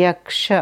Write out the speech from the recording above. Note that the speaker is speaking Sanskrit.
यक्ष